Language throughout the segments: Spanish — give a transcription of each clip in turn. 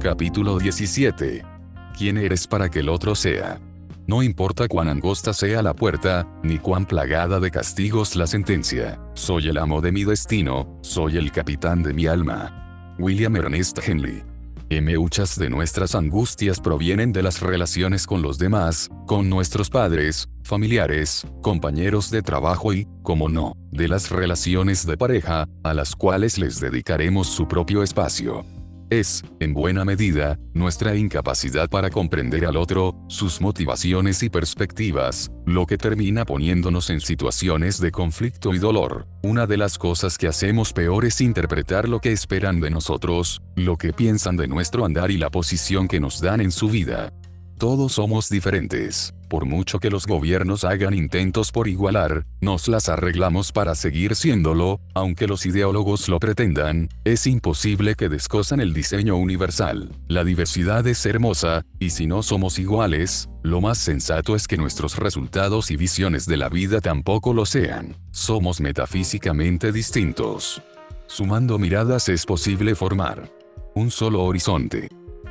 Capítulo 17. ¿Quién eres para que el otro sea? No importa cuán angosta sea la puerta, ni cuán plagada de castigos la sentencia. Soy el amo de mi destino, soy el capitán de mi alma. William Ernest Henley. Muchas de nuestras angustias provienen de las relaciones con los demás, con nuestros padres, familiares, compañeros de trabajo y, como no, de las relaciones de pareja, a las cuales les dedicaremos su propio espacio. Es, en buena medida, nuestra incapacidad para comprender al otro, sus motivaciones y perspectivas, lo que termina poniéndonos en situaciones de conflicto y dolor. Una de las cosas que hacemos peor es interpretar lo que esperan de nosotros, lo que piensan de nuestro andar y la posición que nos dan en su vida. Todos somos diferentes por mucho que los gobiernos hagan intentos por igualar, nos las arreglamos para seguir siéndolo, aunque los ideólogos lo pretendan, es imposible que descosan el diseño universal. La diversidad es hermosa, y si no somos iguales, lo más sensato es que nuestros resultados y visiones de la vida tampoco lo sean. Somos metafísicamente distintos. Sumando miradas es posible formar un solo horizonte.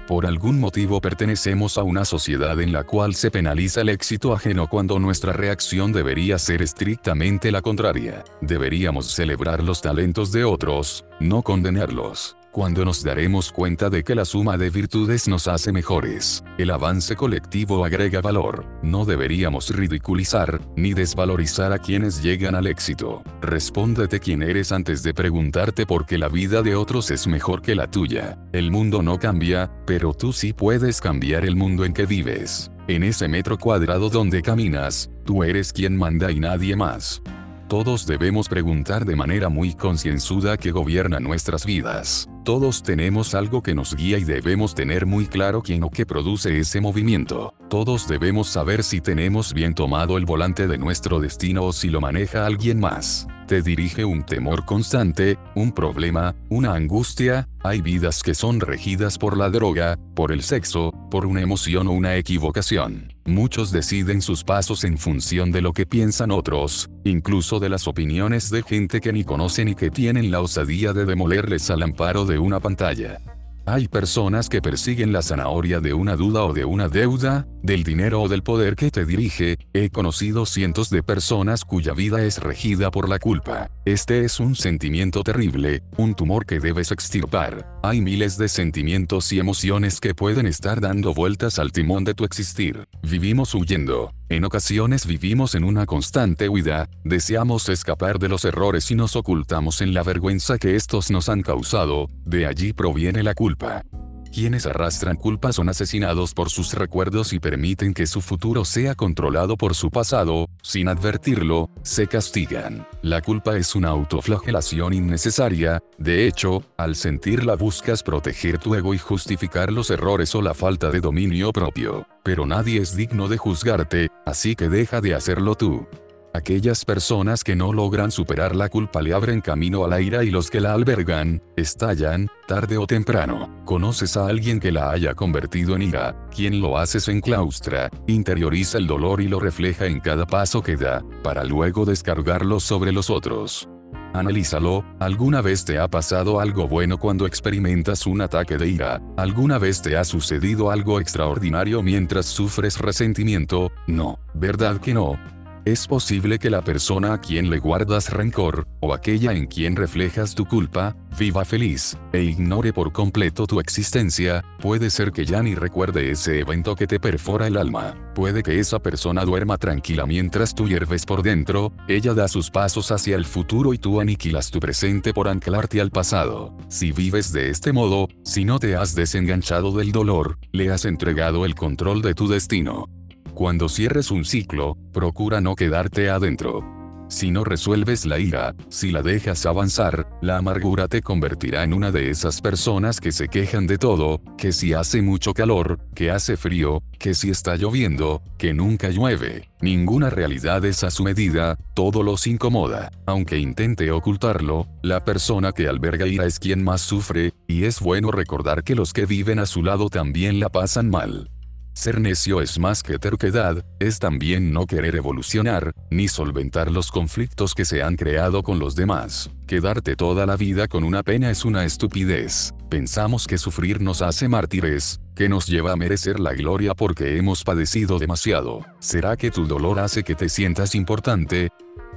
Por algún motivo pertenecemos a una sociedad en la cual se penaliza el éxito ajeno cuando nuestra reacción debería ser estrictamente la contraria. Deberíamos celebrar los talentos de otros, no condenarlos cuando nos daremos cuenta de que la suma de virtudes nos hace mejores. El avance colectivo agrega valor. No deberíamos ridiculizar, ni desvalorizar a quienes llegan al éxito. Respóndete quién eres antes de preguntarte por qué la vida de otros es mejor que la tuya. El mundo no cambia, pero tú sí puedes cambiar el mundo en que vives. En ese metro cuadrado donde caminas, tú eres quien manda y nadie más. Todos debemos preguntar de manera muy concienzuda que gobierna nuestras vidas. Todos tenemos algo que nos guía y debemos tener muy claro quién o qué produce ese movimiento. Todos debemos saber si tenemos bien tomado el volante de nuestro destino o si lo maneja alguien más te dirige un temor constante, un problema, una angustia, hay vidas que son regidas por la droga, por el sexo, por una emoción o una equivocación. Muchos deciden sus pasos en función de lo que piensan otros, incluso de las opiniones de gente que ni conocen y que tienen la osadía de demolerles al amparo de una pantalla. Hay personas que persiguen la zanahoria de una duda o de una deuda, del dinero o del poder que te dirige, he conocido cientos de personas cuya vida es regida por la culpa. Este es un sentimiento terrible, un tumor que debes extirpar. Hay miles de sentimientos y emociones que pueden estar dando vueltas al timón de tu existir. Vivimos huyendo, en ocasiones vivimos en una constante huida, deseamos escapar de los errores y nos ocultamos en la vergüenza que estos nos han causado, de allí proviene la culpa. Quienes arrastran culpa son asesinados por sus recuerdos y permiten que su futuro sea controlado por su pasado, sin advertirlo, se castigan. La culpa es una autoflagelación innecesaria, de hecho, al sentirla buscas proteger tu ego y justificar los errores o la falta de dominio propio. Pero nadie es digno de juzgarte, así que deja de hacerlo tú. Aquellas personas que no logran superar la culpa le abren camino a la ira y los que la albergan, estallan, tarde o temprano. Conoces a alguien que la haya convertido en ira, quien lo hace se enclaustra, interioriza el dolor y lo refleja en cada paso que da, para luego descargarlo sobre los otros. Analízalo, ¿alguna vez te ha pasado algo bueno cuando experimentas un ataque de ira? ¿Alguna vez te ha sucedido algo extraordinario mientras sufres resentimiento? No, ¿verdad que no? Es posible que la persona a quien le guardas rencor, o aquella en quien reflejas tu culpa, viva feliz, e ignore por completo tu existencia, puede ser que ya ni recuerde ese evento que te perfora el alma, puede que esa persona duerma tranquila mientras tú hierves por dentro, ella da sus pasos hacia el futuro y tú aniquilas tu presente por anclarte al pasado. Si vives de este modo, si no te has desenganchado del dolor, le has entregado el control de tu destino. Cuando cierres un ciclo, procura no quedarte adentro. Si no resuelves la ira, si la dejas avanzar, la amargura te convertirá en una de esas personas que se quejan de todo, que si hace mucho calor, que hace frío, que si está lloviendo, que nunca llueve. Ninguna realidad es a su medida, todo los incomoda. Aunque intente ocultarlo, la persona que alberga ira es quien más sufre, y es bueno recordar que los que viven a su lado también la pasan mal. Ser necio es más que terquedad, es también no querer evolucionar, ni solventar los conflictos que se han creado con los demás. Quedarte toda la vida con una pena es una estupidez. Pensamos que sufrir nos hace mártires, que nos lleva a merecer la gloria porque hemos padecido demasiado. ¿Será que tu dolor hace que te sientas importante?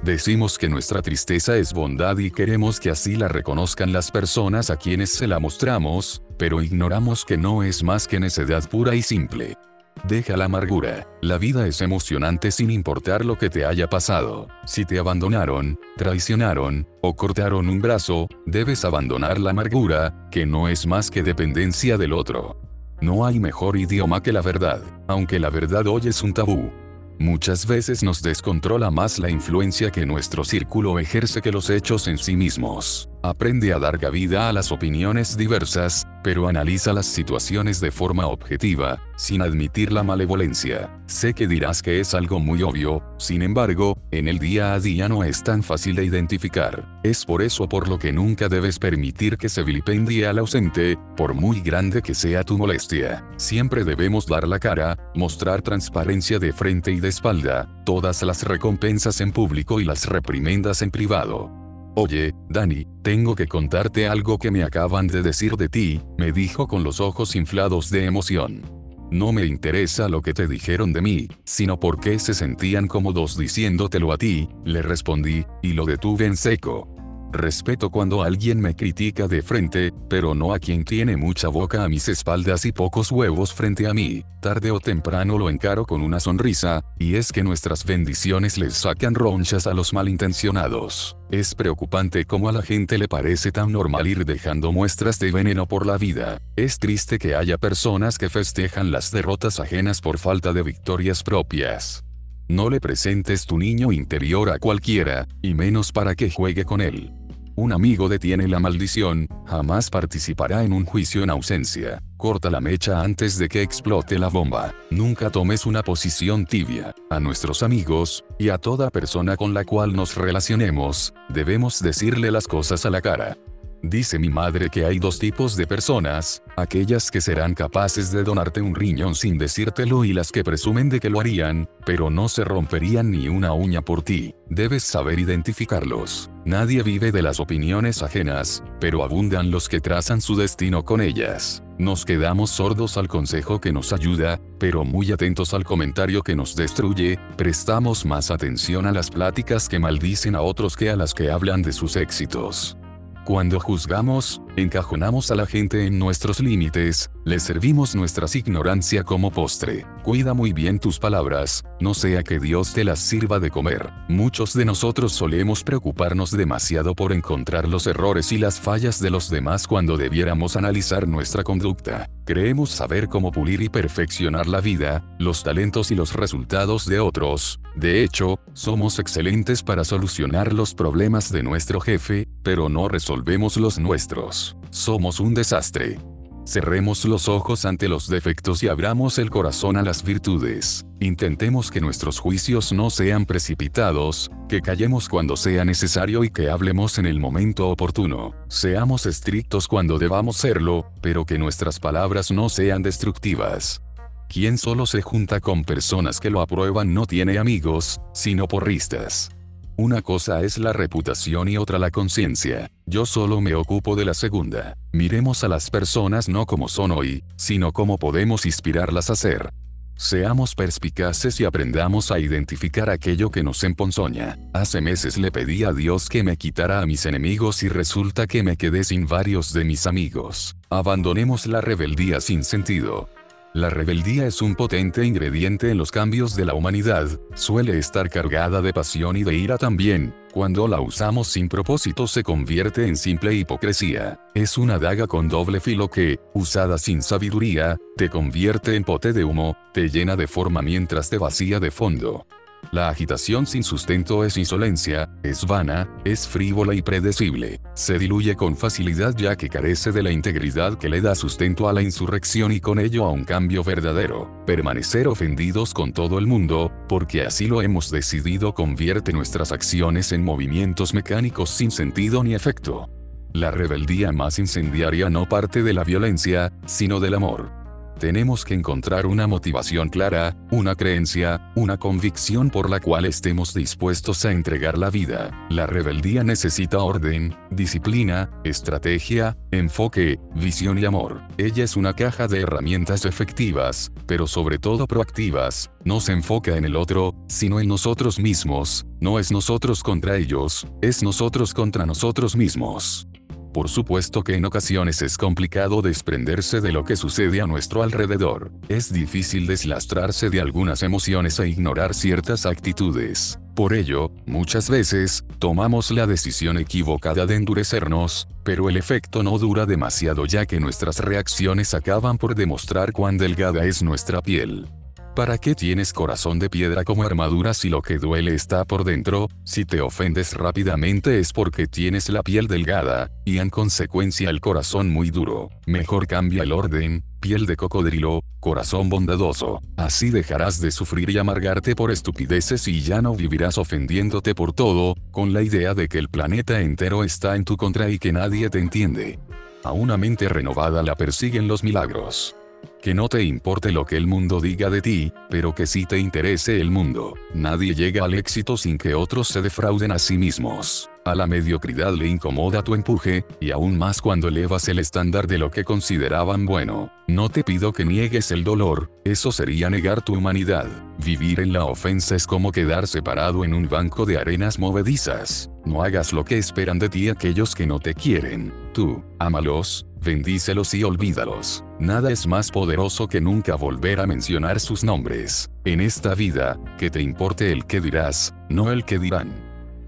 Decimos que nuestra tristeza es bondad y queremos que así la reconozcan las personas a quienes se la mostramos, pero ignoramos que no es más que necedad pura y simple. Deja la amargura. La vida es emocionante sin importar lo que te haya pasado. Si te abandonaron, traicionaron, o cortaron un brazo, debes abandonar la amargura, que no es más que dependencia del otro. No hay mejor idioma que la verdad, aunque la verdad hoy es un tabú. Muchas veces nos descontrola más la influencia que nuestro círculo ejerce que los hechos en sí mismos. Aprende a dar cabida a las opiniones diversas, pero analiza las situaciones de forma objetiva, sin admitir la malevolencia. Sé que dirás que es algo muy obvio, sin embargo, en el día a día no es tan fácil de identificar. Es por eso por lo que nunca debes permitir que se vilipendie al ausente, por muy grande que sea tu molestia. Siempre debemos dar la cara, mostrar transparencia de frente y de espalda, todas las recompensas en público y las reprimendas en privado. Oye, Dani, tengo que contarte algo que me acaban de decir de ti, me dijo con los ojos inflados de emoción. No me interesa lo que te dijeron de mí, sino por qué se sentían cómodos diciéndotelo a ti, le respondí, y lo detuve en seco. Respeto cuando alguien me critica de frente, pero no a quien tiene mucha boca a mis espaldas y pocos huevos frente a mí. Tarde o temprano lo encaro con una sonrisa, y es que nuestras bendiciones les sacan ronchas a los malintencionados. Es preocupante cómo a la gente le parece tan normal ir dejando muestras de veneno por la vida. Es triste que haya personas que festejan las derrotas ajenas por falta de victorias propias. No le presentes tu niño interior a cualquiera, y menos para que juegue con él. Un amigo detiene la maldición, jamás participará en un juicio en ausencia. Corta la mecha antes de que explote la bomba. Nunca tomes una posición tibia. A nuestros amigos, y a toda persona con la cual nos relacionemos, debemos decirle las cosas a la cara. Dice mi madre que hay dos tipos de personas, aquellas que serán capaces de donarte un riñón sin decírtelo y las que presumen de que lo harían, pero no se romperían ni una uña por ti. Debes saber identificarlos. Nadie vive de las opiniones ajenas, pero abundan los que trazan su destino con ellas. Nos quedamos sordos al consejo que nos ayuda, pero muy atentos al comentario que nos destruye, prestamos más atención a las pláticas que maldicen a otros que a las que hablan de sus éxitos. Cuando juzgamos, encajonamos a la gente en nuestros límites, le servimos nuestra ignorancia como postre. Cuida muy bien tus palabras, no sea que Dios te las sirva de comer. Muchos de nosotros solemos preocuparnos demasiado por encontrar los errores y las fallas de los demás cuando debiéramos analizar nuestra conducta. Creemos saber cómo pulir y perfeccionar la vida, los talentos y los resultados de otros. De hecho, somos excelentes para solucionar los problemas de nuestro jefe, pero no resolvemos los nuestros. Somos un desastre. Cerremos los ojos ante los defectos y abramos el corazón a las virtudes. Intentemos que nuestros juicios no sean precipitados, que callemos cuando sea necesario y que hablemos en el momento oportuno. Seamos estrictos cuando debamos serlo, pero que nuestras palabras no sean destructivas. Quien solo se junta con personas que lo aprueban no tiene amigos, sino porristas. Una cosa es la reputación y otra la conciencia. Yo solo me ocupo de la segunda. Miremos a las personas no como son hoy, sino como podemos inspirarlas a ser. Seamos perspicaces y aprendamos a identificar aquello que nos emponzoña. Hace meses le pedí a Dios que me quitara a mis enemigos y resulta que me quedé sin varios de mis amigos. Abandonemos la rebeldía sin sentido. La rebeldía es un potente ingrediente en los cambios de la humanidad, suele estar cargada de pasión y de ira también, cuando la usamos sin propósito se convierte en simple hipocresía. Es una daga con doble filo que, usada sin sabiduría, te convierte en pote de humo, te llena de forma mientras te vacía de fondo. La agitación sin sustento es insolencia, es vana, es frívola y predecible. Se diluye con facilidad ya que carece de la integridad que le da sustento a la insurrección y con ello a un cambio verdadero. Permanecer ofendidos con todo el mundo, porque así lo hemos decidido convierte nuestras acciones en movimientos mecánicos sin sentido ni efecto. La rebeldía más incendiaria no parte de la violencia, sino del amor. Tenemos que encontrar una motivación clara, una creencia, una convicción por la cual estemos dispuestos a entregar la vida. La rebeldía necesita orden, disciplina, estrategia, enfoque, visión y amor. Ella es una caja de herramientas efectivas, pero sobre todo proactivas. No se enfoca en el otro, sino en nosotros mismos. No es nosotros contra ellos, es nosotros contra nosotros mismos. Por supuesto que en ocasiones es complicado desprenderse de lo que sucede a nuestro alrededor. Es difícil deslastrarse de algunas emociones e ignorar ciertas actitudes. Por ello, muchas veces, tomamos la decisión equivocada de endurecernos, pero el efecto no dura demasiado ya que nuestras reacciones acaban por demostrar cuán delgada es nuestra piel. ¿Para qué tienes corazón de piedra como armadura si lo que duele está por dentro? Si te ofendes rápidamente es porque tienes la piel delgada, y en consecuencia el corazón muy duro. Mejor cambia el orden, piel de cocodrilo, corazón bondadoso. Así dejarás de sufrir y amargarte por estupideces y ya no vivirás ofendiéndote por todo, con la idea de que el planeta entero está en tu contra y que nadie te entiende. A una mente renovada la persiguen los milagros. Que no te importe lo que el mundo diga de ti, pero que sí te interese el mundo. Nadie llega al éxito sin que otros se defrauden a sí mismos. A la mediocridad le incomoda tu empuje, y aún más cuando elevas el estándar de lo que consideraban bueno. No te pido que niegues el dolor, eso sería negar tu humanidad. Vivir en la ofensa es como quedar separado en un banco de arenas movedizas. No hagas lo que esperan de ti aquellos que no te quieren. Tú, ámalos, bendícelos y olvídalos. Nada es más poderoso que nunca volver a mencionar sus nombres. En esta vida, que te importe el que dirás, no el que dirán.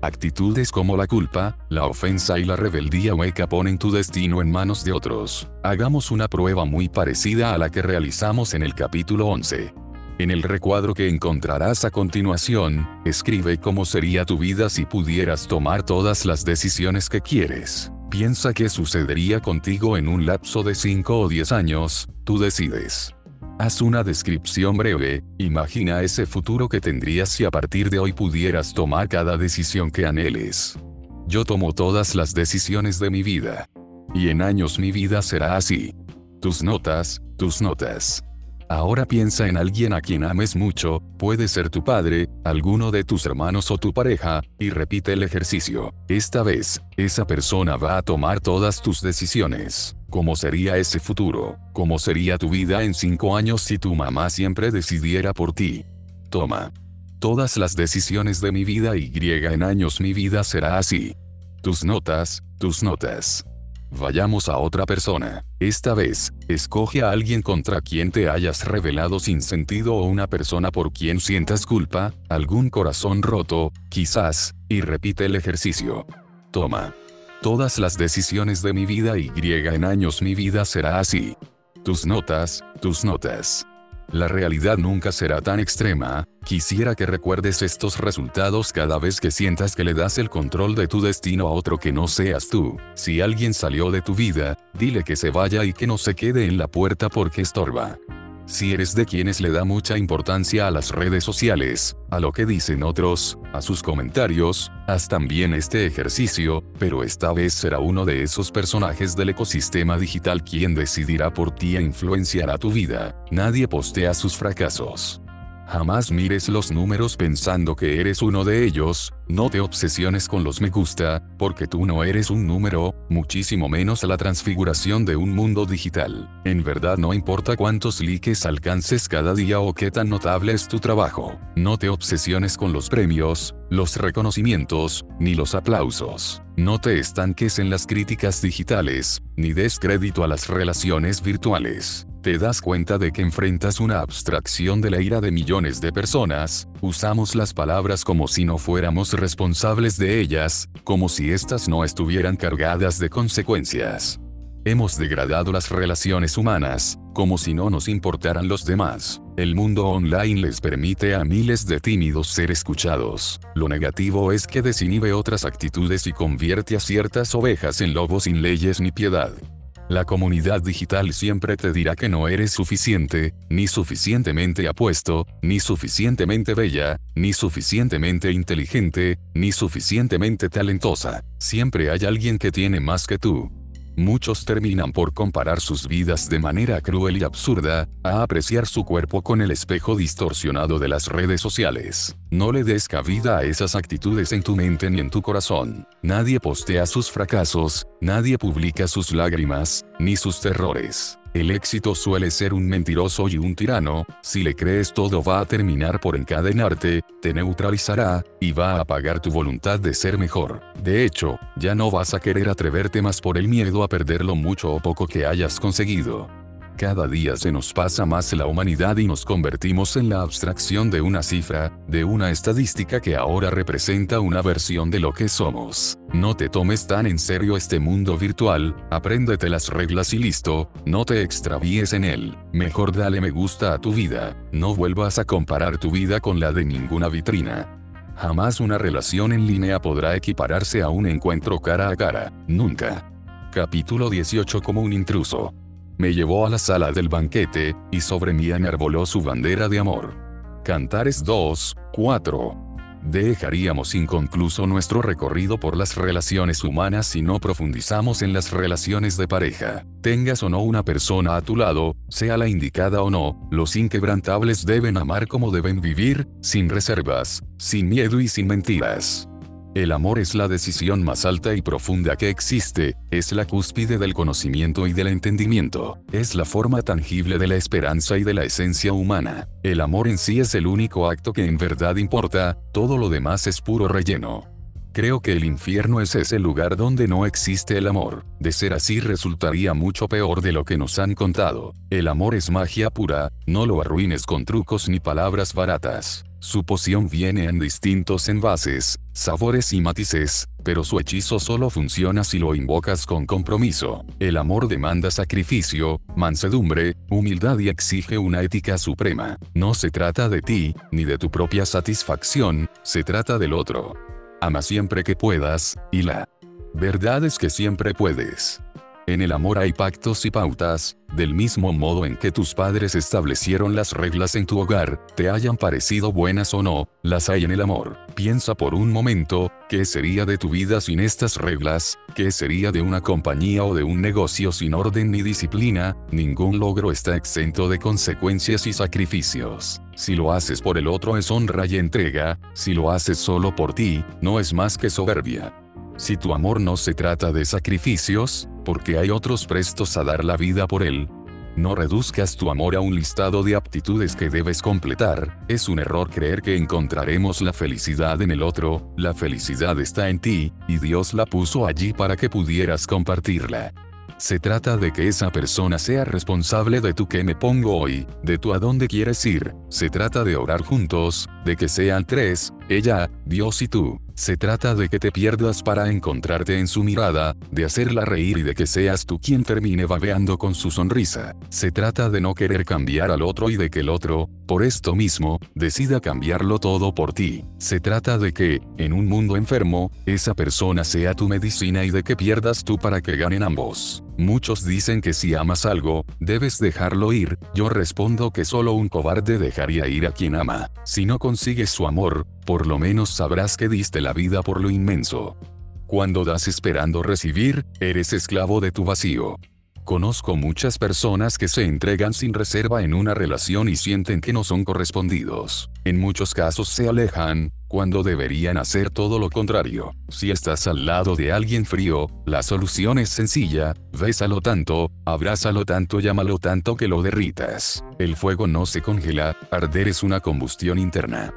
Actitudes como la culpa, la ofensa y la rebeldía hueca ponen tu destino en manos de otros. Hagamos una prueba muy parecida a la que realizamos en el capítulo 11. En el recuadro que encontrarás a continuación, escribe cómo sería tu vida si pudieras tomar todas las decisiones que quieres. Piensa qué sucedería contigo en un lapso de 5 o 10 años, tú decides. Haz una descripción breve, imagina ese futuro que tendrías si a partir de hoy pudieras tomar cada decisión que anheles. Yo tomo todas las decisiones de mi vida. Y en años mi vida será así. Tus notas, tus notas. Ahora piensa en alguien a quien ames mucho, puede ser tu padre, alguno de tus hermanos o tu pareja, y repite el ejercicio. Esta vez, esa persona va a tomar todas tus decisiones. ¿Cómo sería ese futuro? ¿Cómo sería tu vida en cinco años si tu mamá siempre decidiera por ti? Toma. Todas las decisiones de mi vida y en años mi vida será así. Tus notas, tus notas. Vayamos a otra persona. Esta vez, escoge a alguien contra quien te hayas revelado sin sentido o una persona por quien sientas culpa, algún corazón roto, quizás, y repite el ejercicio. Toma. Todas las decisiones de mi vida y en años mi vida será así. Tus notas, tus notas. La realidad nunca será tan extrema, quisiera que recuerdes estos resultados cada vez que sientas que le das el control de tu destino a otro que no seas tú. Si alguien salió de tu vida, dile que se vaya y que no se quede en la puerta porque estorba. Si eres de quienes le da mucha importancia a las redes sociales, a lo que dicen otros, a sus comentarios, haz también este ejercicio, pero esta vez será uno de esos personajes del ecosistema digital quien decidirá por ti e influenciará tu vida. Nadie postea sus fracasos. Jamás mires los números pensando que eres uno de ellos, no te obsesiones con los me gusta, porque tú no eres un número, muchísimo menos la transfiguración de un mundo digital. En verdad no importa cuántos likes alcances cada día o qué tan notable es tu trabajo. No te obsesiones con los premios, los reconocimientos, ni los aplausos. No te estanques en las críticas digitales, ni des crédito a las relaciones virtuales te das cuenta de que enfrentas una abstracción de la ira de millones de personas, usamos las palabras como si no fuéramos responsables de ellas, como si éstas no estuvieran cargadas de consecuencias. Hemos degradado las relaciones humanas, como si no nos importaran los demás. El mundo online les permite a miles de tímidos ser escuchados. Lo negativo es que desinhibe otras actitudes y convierte a ciertas ovejas en lobos sin leyes ni piedad. La comunidad digital siempre te dirá que no eres suficiente, ni suficientemente apuesto, ni suficientemente bella, ni suficientemente inteligente, ni suficientemente talentosa. Siempre hay alguien que tiene más que tú. Muchos terminan por comparar sus vidas de manera cruel y absurda, a apreciar su cuerpo con el espejo distorsionado de las redes sociales. No le des cabida a esas actitudes en tu mente ni en tu corazón. Nadie postea sus fracasos, nadie publica sus lágrimas, ni sus terrores. El éxito suele ser un mentiroso y un tirano, si le crees todo va a terminar por encadenarte, te neutralizará, y va a apagar tu voluntad de ser mejor. De hecho, ya no vas a querer atreverte más por el miedo a perder lo mucho o poco que hayas conseguido. Cada día se nos pasa más la humanidad y nos convertimos en la abstracción de una cifra, de una estadística que ahora representa una versión de lo que somos. No te tomes tan en serio este mundo virtual, apréndete las reglas y listo, no te extravíes en él. Mejor dale me gusta a tu vida, no vuelvas a comparar tu vida con la de ninguna vitrina. Jamás una relación en línea podrá equipararse a un encuentro cara a cara, nunca. Capítulo 18 como un intruso. Me llevó a la sala del banquete, y sobre mí enarboló su bandera de amor. Cantares 2, 4. Dejaríamos inconcluso nuestro recorrido por las relaciones humanas si no profundizamos en las relaciones de pareja. Tengas o no una persona a tu lado, sea la indicada o no, los inquebrantables deben amar como deben vivir, sin reservas, sin miedo y sin mentiras. El amor es la decisión más alta y profunda que existe, es la cúspide del conocimiento y del entendimiento, es la forma tangible de la esperanza y de la esencia humana. El amor en sí es el único acto que en verdad importa, todo lo demás es puro relleno. Creo que el infierno es ese lugar donde no existe el amor. De ser así resultaría mucho peor de lo que nos han contado. El amor es magia pura, no lo arruines con trucos ni palabras baratas. Su poción viene en distintos envases, sabores y matices, pero su hechizo solo funciona si lo invocas con compromiso. El amor demanda sacrificio, mansedumbre, humildad y exige una ética suprema. No se trata de ti, ni de tu propia satisfacción, se trata del otro. Ama siempre que puedas, y la verdad es que siempre puedes. En el amor hay pactos y pautas, del mismo modo en que tus padres establecieron las reglas en tu hogar, te hayan parecido buenas o no, las hay en el amor. Piensa por un momento, ¿qué sería de tu vida sin estas reglas? ¿Qué sería de una compañía o de un negocio sin orden ni disciplina? Ningún logro está exento de consecuencias y sacrificios. Si lo haces por el otro es honra y entrega, si lo haces solo por ti, no es más que soberbia. Si tu amor no se trata de sacrificios, porque hay otros prestos a dar la vida por él, no reduzcas tu amor a un listado de aptitudes que debes completar, es un error creer que encontraremos la felicidad en el otro, la felicidad está en ti, y Dios la puso allí para que pudieras compartirla. Se trata de que esa persona sea responsable de tu que me pongo hoy, de tu a dónde quieres ir, se trata de orar juntos, de que sean tres, ella, Dios y tú. Se trata de que te pierdas para encontrarte en su mirada, de hacerla reír y de que seas tú quien termine babeando con su sonrisa. Se trata de no querer cambiar al otro y de que el otro, por esto mismo, decida cambiarlo todo por ti. Se trata de que, en un mundo enfermo, esa persona sea tu medicina y de que pierdas tú para que ganen ambos. Muchos dicen que si amas algo, debes dejarlo ir, yo respondo que solo un cobarde dejaría ir a quien ama. Si no consigues su amor, por lo menos sabrás que diste la vida por lo inmenso. Cuando das esperando recibir, eres esclavo de tu vacío. Conozco muchas personas que se entregan sin reserva en una relación y sienten que no son correspondidos. En muchos casos se alejan, cuando deberían hacer todo lo contrario. Si estás al lado de alguien frío, la solución es sencilla, bésalo tanto, abrázalo tanto, llámalo tanto que lo derritas. El fuego no se congela, arder es una combustión interna.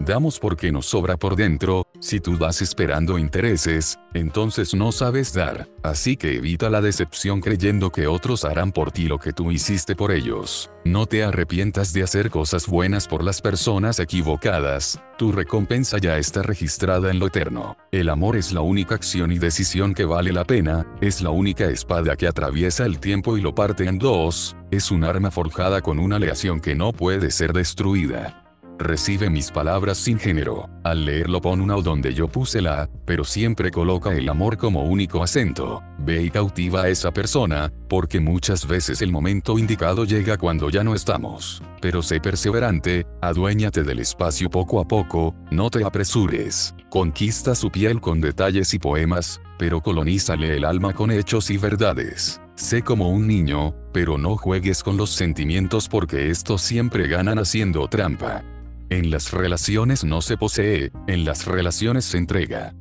Damos porque nos sobra por dentro, si tú das esperando intereses, entonces no sabes dar, así que evita la decepción creyendo que otros harán por ti lo que tú hiciste por ellos. No te arrepientas de hacer cosas buenas por las personas equivocadas, tu recompensa ya está registrada en lo eterno. El amor es la única acción y decisión que vale la pena, es la única espada que atraviesa el tiempo y lo parte en dos, es un arma forjada con una aleación que no puede ser destruida. Recibe mis palabras sin género. Al leerlo pon una o donde yo puse la, pero siempre coloca el amor como único acento. Ve y cautiva a esa persona, porque muchas veces el momento indicado llega cuando ya no estamos. Pero sé perseverante, aduéñate del espacio poco a poco, no te apresures. Conquista su piel con detalles y poemas, pero colonízale el alma con hechos y verdades. Sé como un niño, pero no juegues con los sentimientos porque estos siempre ganan haciendo trampa. En las relaciones no se posee, en las relaciones se entrega.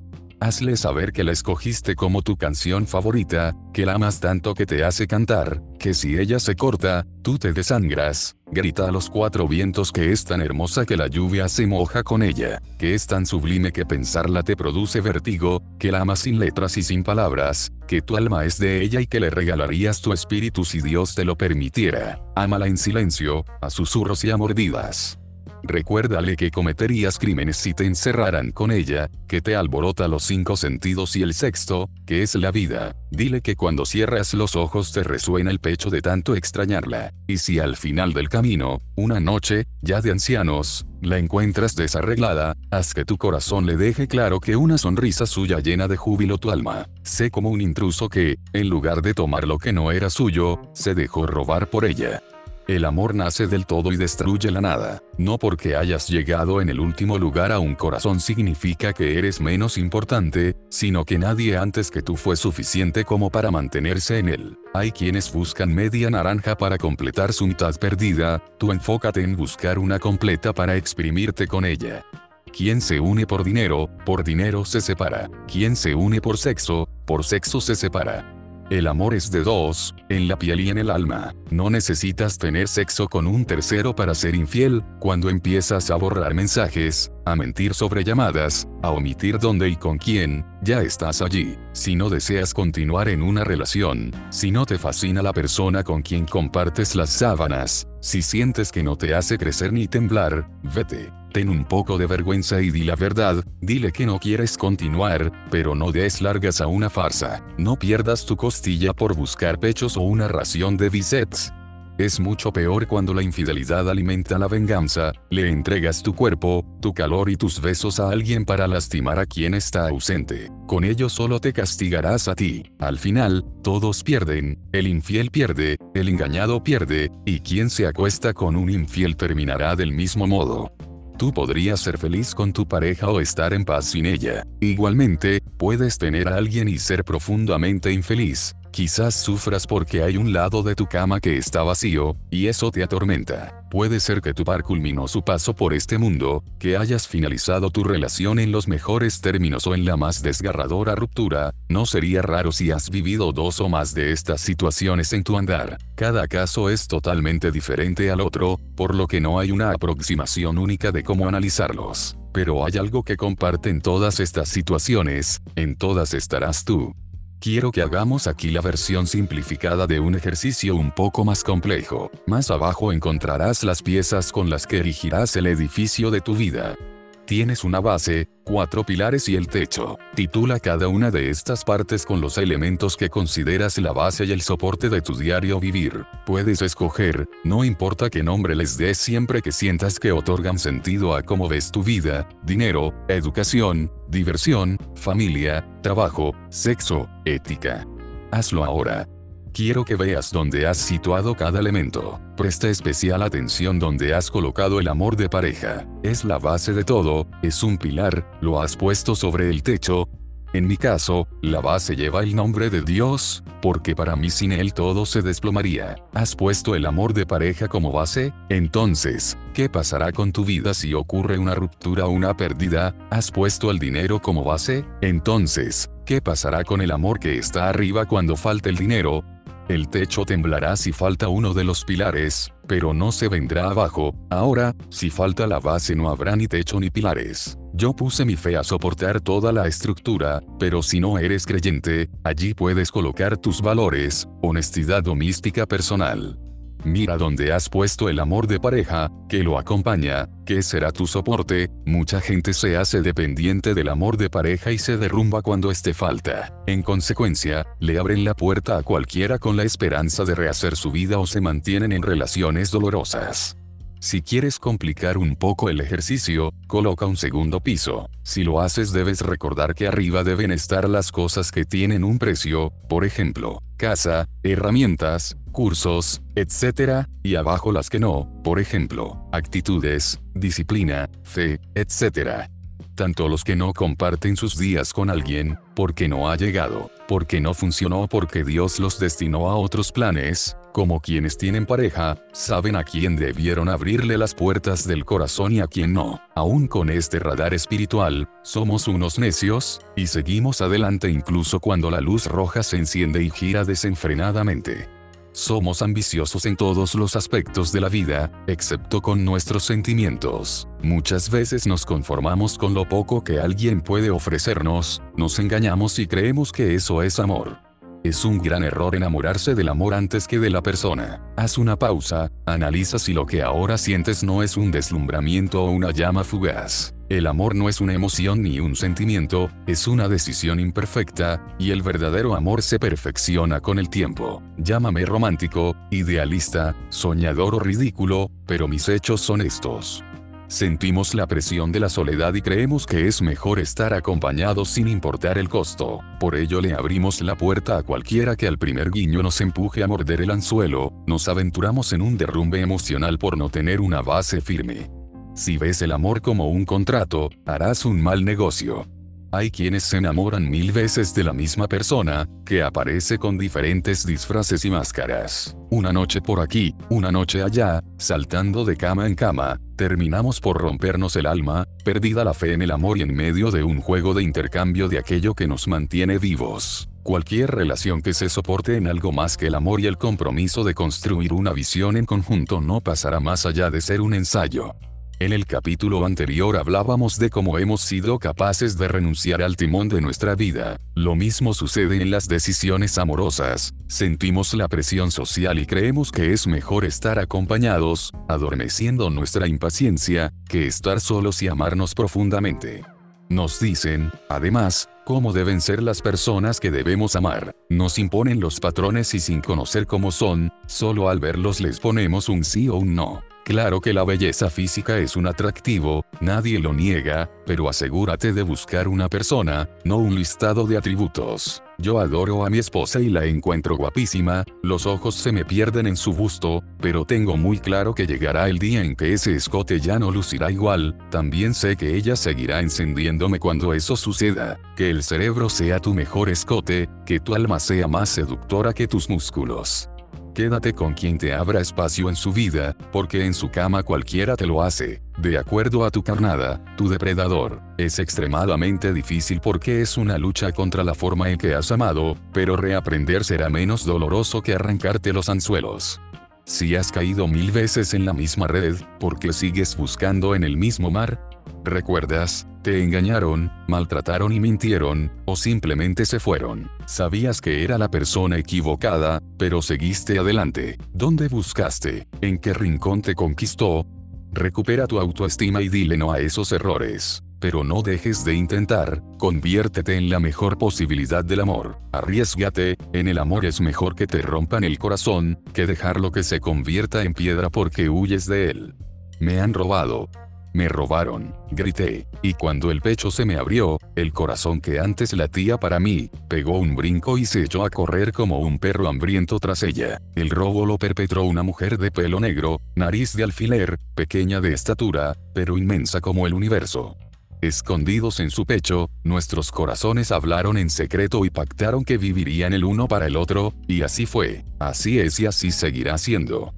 Hazle saber que la escogiste como tu canción favorita, que la amas tanto que te hace cantar, que si ella se corta, tú te desangras. Grita a los cuatro vientos que es tan hermosa que la lluvia se moja con ella, que es tan sublime que pensarla te produce vértigo, que la amas sin letras y sin palabras, que tu alma es de ella y que le regalarías tu espíritu si Dios te lo permitiera. Ámala en silencio, a susurros y a mordidas. Recuérdale que cometerías crímenes si te encerraran con ella, que te alborota los cinco sentidos y el sexto, que es la vida. Dile que cuando cierras los ojos te resuena el pecho de tanto extrañarla. Y si al final del camino, una noche, ya de ancianos, la encuentras desarreglada, haz que tu corazón le deje claro que una sonrisa suya llena de júbilo tu alma. Sé como un intruso que, en lugar de tomar lo que no era suyo, se dejó robar por ella. El amor nace del todo y destruye la nada. No porque hayas llegado en el último lugar a un corazón significa que eres menos importante, sino que nadie antes que tú fue suficiente como para mantenerse en él. Hay quienes buscan media naranja para completar su mitad perdida, tú enfócate en buscar una completa para exprimirte con ella. Quien se une por dinero, por dinero se separa. Quien se une por sexo, por sexo se separa. El amor es de dos, en la piel y en el alma. No necesitas tener sexo con un tercero para ser infiel, cuando empiezas a borrar mensajes, a mentir sobre llamadas, a omitir dónde y con quién, ya estás allí. Si no deseas continuar en una relación, si no te fascina la persona con quien compartes las sábanas, si sientes que no te hace crecer ni temblar, vete. Ten un poco de vergüenza y di la verdad, dile que no quieres continuar, pero no des largas a una farsa. No pierdas tu costilla por buscar pechos o una ración de bisets. Es mucho peor cuando la infidelidad alimenta la venganza, le entregas tu cuerpo, tu calor y tus besos a alguien para lastimar a quien está ausente. Con ello solo te castigarás a ti. Al final, todos pierden, el infiel pierde, el engañado pierde, y quien se acuesta con un infiel terminará del mismo modo. Tú podrías ser feliz con tu pareja o estar en paz sin ella. Igualmente, puedes tener a alguien y ser profundamente infeliz. Quizás sufras porque hay un lado de tu cama que está vacío, y eso te atormenta. Puede ser que tu par culminó su paso por este mundo, que hayas finalizado tu relación en los mejores términos o en la más desgarradora ruptura, no sería raro si has vivido dos o más de estas situaciones en tu andar. Cada caso es totalmente diferente al otro, por lo que no hay una aproximación única de cómo analizarlos. Pero hay algo que comparten todas estas situaciones, en todas estarás tú. Quiero que hagamos aquí la versión simplificada de un ejercicio un poco más complejo. Más abajo encontrarás las piezas con las que erigirás el edificio de tu vida. Tienes una base, cuatro pilares y el techo. Titula cada una de estas partes con los elementos que consideras la base y el soporte de tu diario vivir. Puedes escoger, no importa qué nombre les des siempre que sientas que otorgan sentido a cómo ves tu vida, dinero, educación, diversión, familia, trabajo, sexo, ética. Hazlo ahora. Quiero que veas dónde has situado cada elemento. Presta especial atención donde has colocado el amor de pareja. Es la base de todo, es un pilar, lo has puesto sobre el techo. En mi caso, la base lleva el nombre de Dios, porque para mí sin él todo se desplomaría. ¿Has puesto el amor de pareja como base? Entonces, ¿qué pasará con tu vida si ocurre una ruptura o una pérdida? ¿Has puesto el dinero como base? Entonces, ¿qué pasará con el amor que está arriba cuando falta el dinero? El techo temblará si falta uno de los pilares, pero no se vendrá abajo. Ahora, si falta la base no habrá ni techo ni pilares. Yo puse mi fe a soportar toda la estructura, pero si no eres creyente, allí puedes colocar tus valores, honestidad o mística personal. Mira dónde has puesto el amor de pareja, que lo acompaña, que será tu soporte, mucha gente se hace dependiente del amor de pareja y se derrumba cuando esté falta. En consecuencia, le abren la puerta a cualquiera con la esperanza de rehacer su vida o se mantienen en relaciones dolorosas. Si quieres complicar un poco el ejercicio, coloca un segundo piso. Si lo haces debes recordar que arriba deben estar las cosas que tienen un precio, por ejemplo, casa, herramientas, cursos, etc., y abajo las que no, por ejemplo, actitudes, disciplina, fe, etc tanto los que no comparten sus días con alguien, porque no ha llegado, porque no funcionó porque Dios los destinó a otros planes, como quienes tienen pareja, saben a quién debieron abrirle las puertas del corazón y a quién no. Aún con este radar espiritual, somos unos necios, y seguimos adelante incluso cuando la luz roja se enciende y gira desenfrenadamente. Somos ambiciosos en todos los aspectos de la vida, excepto con nuestros sentimientos. Muchas veces nos conformamos con lo poco que alguien puede ofrecernos, nos engañamos y creemos que eso es amor. Es un gran error enamorarse del amor antes que de la persona. Haz una pausa, analiza si lo que ahora sientes no es un deslumbramiento o una llama fugaz. El amor no es una emoción ni un sentimiento, es una decisión imperfecta, y el verdadero amor se perfecciona con el tiempo. Llámame romántico, idealista, soñador o ridículo, pero mis hechos son estos. Sentimos la presión de la soledad y creemos que es mejor estar acompañados sin importar el costo. Por ello le abrimos la puerta a cualquiera que al primer guiño nos empuje a morder el anzuelo, nos aventuramos en un derrumbe emocional por no tener una base firme. Si ves el amor como un contrato, harás un mal negocio. Hay quienes se enamoran mil veces de la misma persona, que aparece con diferentes disfraces y máscaras. Una noche por aquí, una noche allá, saltando de cama en cama, terminamos por rompernos el alma, perdida la fe en el amor y en medio de un juego de intercambio de aquello que nos mantiene vivos. Cualquier relación que se soporte en algo más que el amor y el compromiso de construir una visión en conjunto no pasará más allá de ser un ensayo. En el capítulo anterior hablábamos de cómo hemos sido capaces de renunciar al timón de nuestra vida. Lo mismo sucede en las decisiones amorosas. Sentimos la presión social y creemos que es mejor estar acompañados, adormeciendo nuestra impaciencia, que estar solos y amarnos profundamente. Nos dicen, además, cómo deben ser las personas que debemos amar. Nos imponen los patrones y sin conocer cómo son, solo al verlos les ponemos un sí o un no. Claro que la belleza física es un atractivo, nadie lo niega, pero asegúrate de buscar una persona, no un listado de atributos. Yo adoro a mi esposa y la encuentro guapísima, los ojos se me pierden en su busto, pero tengo muy claro que llegará el día en que ese escote ya no lucirá igual, también sé que ella seguirá encendiéndome cuando eso suceda, que el cerebro sea tu mejor escote, que tu alma sea más seductora que tus músculos. Quédate con quien te abra espacio en su vida, porque en su cama cualquiera te lo hace. De acuerdo a tu carnada, tu depredador, es extremadamente difícil porque es una lucha contra la forma en que has amado, pero reaprender será menos doloroso que arrancarte los anzuelos. Si has caído mil veces en la misma red, ¿por qué sigues buscando en el mismo mar? ¿Recuerdas? Te engañaron, maltrataron y mintieron, o simplemente se fueron. Sabías que era la persona equivocada, pero seguiste adelante. ¿Dónde buscaste? ¿En qué rincón te conquistó? Recupera tu autoestima y dile no a esos errores. Pero no dejes de intentar, conviértete en la mejor posibilidad del amor. Arriesgate, en el amor es mejor que te rompan el corazón, que dejarlo que se convierta en piedra porque huyes de él. Me han robado, me robaron, grité, y cuando el pecho se me abrió, el corazón que antes latía para mí, pegó un brinco y se echó a correr como un perro hambriento tras ella. El robo lo perpetró una mujer de pelo negro, nariz de alfiler, pequeña de estatura, pero inmensa como el universo. Escondidos en su pecho, nuestros corazones hablaron en secreto y pactaron que vivirían el uno para el otro, y así fue, así es y así seguirá siendo.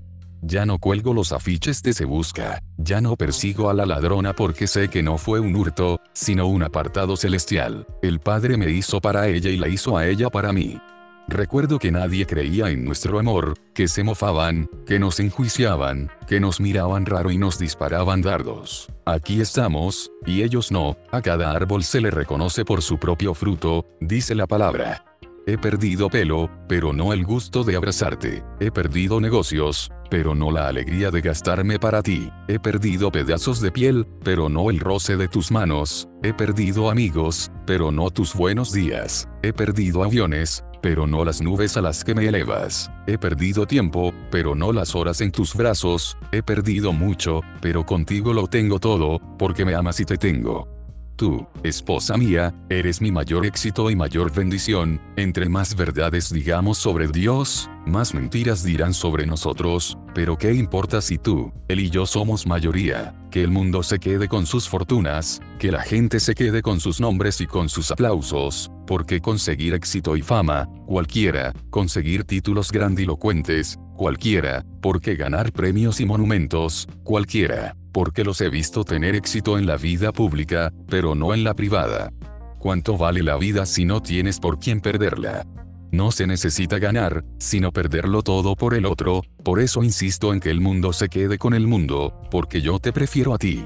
Ya no cuelgo los afiches de Se Busca, ya no persigo a la ladrona porque sé que no fue un hurto, sino un apartado celestial. El Padre me hizo para ella y la hizo a ella para mí. Recuerdo que nadie creía en nuestro amor, que se mofaban, que nos enjuiciaban, que nos miraban raro y nos disparaban dardos. Aquí estamos, y ellos no, a cada árbol se le reconoce por su propio fruto, dice la palabra. He perdido pelo, pero no el gusto de abrazarte. He perdido negocios, pero no la alegría de gastarme para ti. He perdido pedazos de piel, pero no el roce de tus manos. He perdido amigos, pero no tus buenos días. He perdido aviones, pero no las nubes a las que me elevas. He perdido tiempo, pero no las horas en tus brazos, he perdido mucho, pero contigo lo tengo todo, porque me amas y te tengo. Tú, esposa mía, eres mi mayor éxito y mayor bendición, entre más verdades digamos sobre Dios, más mentiras dirán sobre nosotros, pero ¿qué importa si tú, él y yo somos mayoría? Que el mundo se quede con sus fortunas, que la gente se quede con sus nombres y con sus aplausos, porque conseguir éxito y fama, cualquiera, conseguir títulos grandilocuentes, cualquiera, porque ganar premios y monumentos, cualquiera porque los he visto tener éxito en la vida pública, pero no en la privada. ¿Cuánto vale la vida si no tienes por quién perderla? No se necesita ganar, sino perderlo todo por el otro, por eso insisto en que el mundo se quede con el mundo, porque yo te prefiero a ti.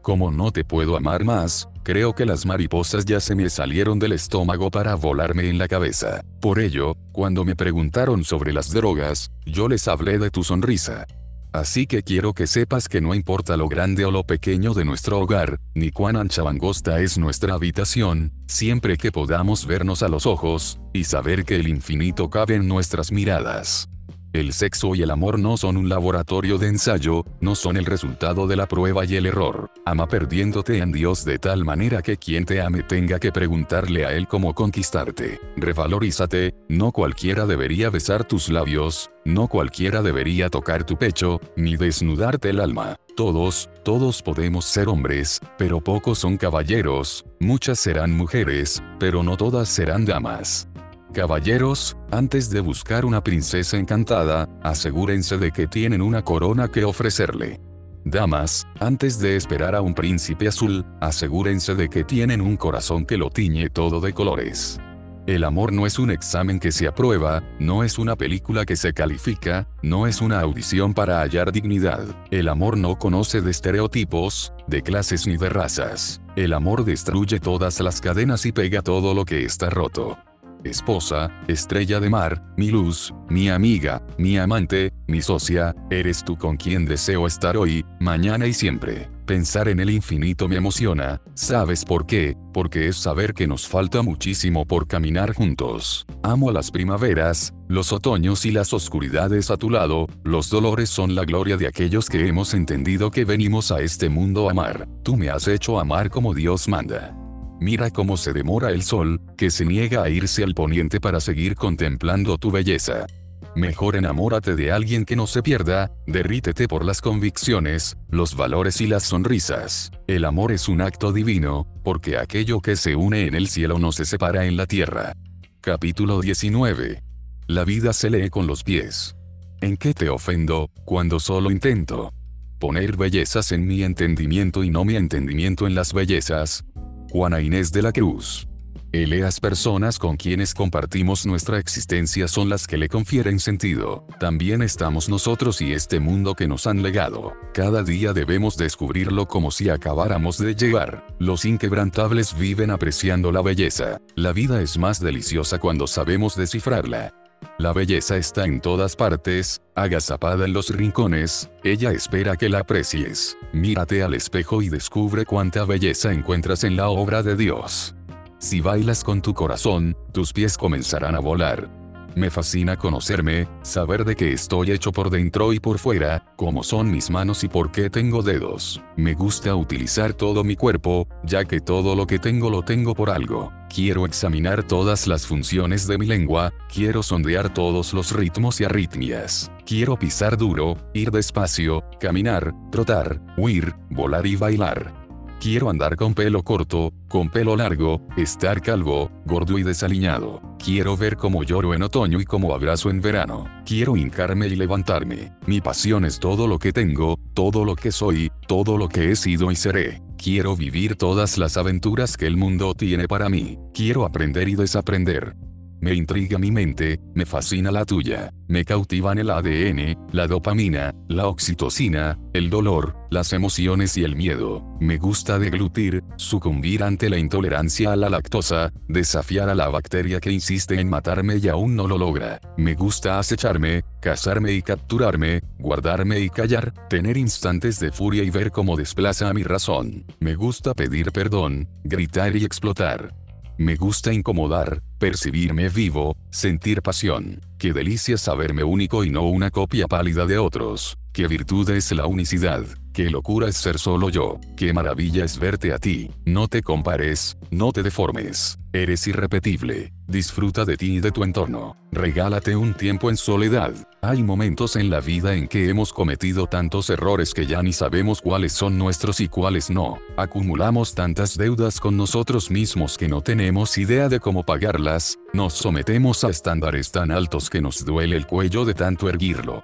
Como no te puedo amar más, creo que las mariposas ya se me salieron del estómago para volarme en la cabeza. Por ello, cuando me preguntaron sobre las drogas, yo les hablé de tu sonrisa. Así que quiero que sepas que no importa lo grande o lo pequeño de nuestro hogar, ni cuán ancha o angosta es nuestra habitación, siempre que podamos vernos a los ojos, y saber que el infinito cabe en nuestras miradas. El sexo y el amor no son un laboratorio de ensayo, no son el resultado de la prueba y el error. Ama perdiéndote en Dios de tal manera que quien te ame tenga que preguntarle a Él cómo conquistarte. Revalorízate, no cualquiera debería besar tus labios, no cualquiera debería tocar tu pecho, ni desnudarte el alma. Todos, todos podemos ser hombres, pero pocos son caballeros, muchas serán mujeres, pero no todas serán damas. Caballeros, antes de buscar una princesa encantada, asegúrense de que tienen una corona que ofrecerle. Damas, antes de esperar a un príncipe azul, asegúrense de que tienen un corazón que lo tiñe todo de colores. El amor no es un examen que se aprueba, no es una película que se califica, no es una audición para hallar dignidad. El amor no conoce de estereotipos, de clases ni de razas. El amor destruye todas las cadenas y pega todo lo que está roto esposa, estrella de mar, mi luz, mi amiga, mi amante, mi socia, eres tú con quien deseo estar hoy, mañana y siempre. Pensar en el infinito me emociona, ¿sabes por qué? Porque es saber que nos falta muchísimo por caminar juntos. Amo las primaveras, los otoños y las oscuridades a tu lado, los dolores son la gloria de aquellos que hemos entendido que venimos a este mundo a amar. Tú me has hecho amar como Dios manda. Mira cómo se demora el sol, que se niega a irse al poniente para seguir contemplando tu belleza. Mejor enamórate de alguien que no se pierda, derrítete por las convicciones, los valores y las sonrisas. El amor es un acto divino, porque aquello que se une en el cielo no se separa en la tierra. Capítulo 19. La vida se lee con los pies. ¿En qué te ofendo, cuando solo intento? Poner bellezas en mi entendimiento y no mi entendimiento en las bellezas, Juana Inés de la Cruz. Eleas personas con quienes compartimos nuestra existencia son las que le confieren sentido. También estamos nosotros y este mundo que nos han legado. Cada día debemos descubrirlo como si acabáramos de llegar. Los inquebrantables viven apreciando la belleza. La vida es más deliciosa cuando sabemos descifrarla. La belleza está en todas partes, agazapada en los rincones, ella espera que la aprecies. Mírate al espejo y descubre cuánta belleza encuentras en la obra de Dios. Si bailas con tu corazón, tus pies comenzarán a volar. Me fascina conocerme, saber de qué estoy hecho por dentro y por fuera, cómo son mis manos y por qué tengo dedos. Me gusta utilizar todo mi cuerpo, ya que todo lo que tengo lo tengo por algo. Quiero examinar todas las funciones de mi lengua, quiero sondear todos los ritmos y arritmias. Quiero pisar duro, ir despacio, caminar, trotar, huir, volar y bailar. Quiero andar con pelo corto, con pelo largo, estar calvo, gordo y desaliñado. Quiero ver cómo lloro en otoño y cómo abrazo en verano. Quiero hincarme y levantarme. Mi pasión es todo lo que tengo, todo lo que soy, todo lo que he sido y seré. Quiero vivir todas las aventuras que el mundo tiene para mí. Quiero aprender y desaprender. Me intriga mi mente, me fascina la tuya. Me cautivan el ADN, la dopamina, la oxitocina, el dolor, las emociones y el miedo. Me gusta deglutir, sucumbir ante la intolerancia a la lactosa, desafiar a la bacteria que insiste en matarme y aún no lo logra. Me gusta acecharme, cazarme y capturarme, guardarme y callar, tener instantes de furia y ver cómo desplaza a mi razón. Me gusta pedir perdón, gritar y explotar. Me gusta incomodar, percibirme vivo, sentir pasión. Qué delicia saberme único y no una copia pálida de otros. Qué virtud es la unicidad. Qué locura es ser solo yo. Qué maravilla es verte a ti. No te compares, no te deformes. Eres irrepetible. Disfruta de ti y de tu entorno. Regálate un tiempo en soledad. Hay momentos en la vida en que hemos cometido tantos errores que ya ni sabemos cuáles son nuestros y cuáles no. Acumulamos tantas deudas con nosotros mismos que no tenemos idea de cómo pagarlas. Nos sometemos a estándares tan altos que nos duele el cuello de tanto erguirlo.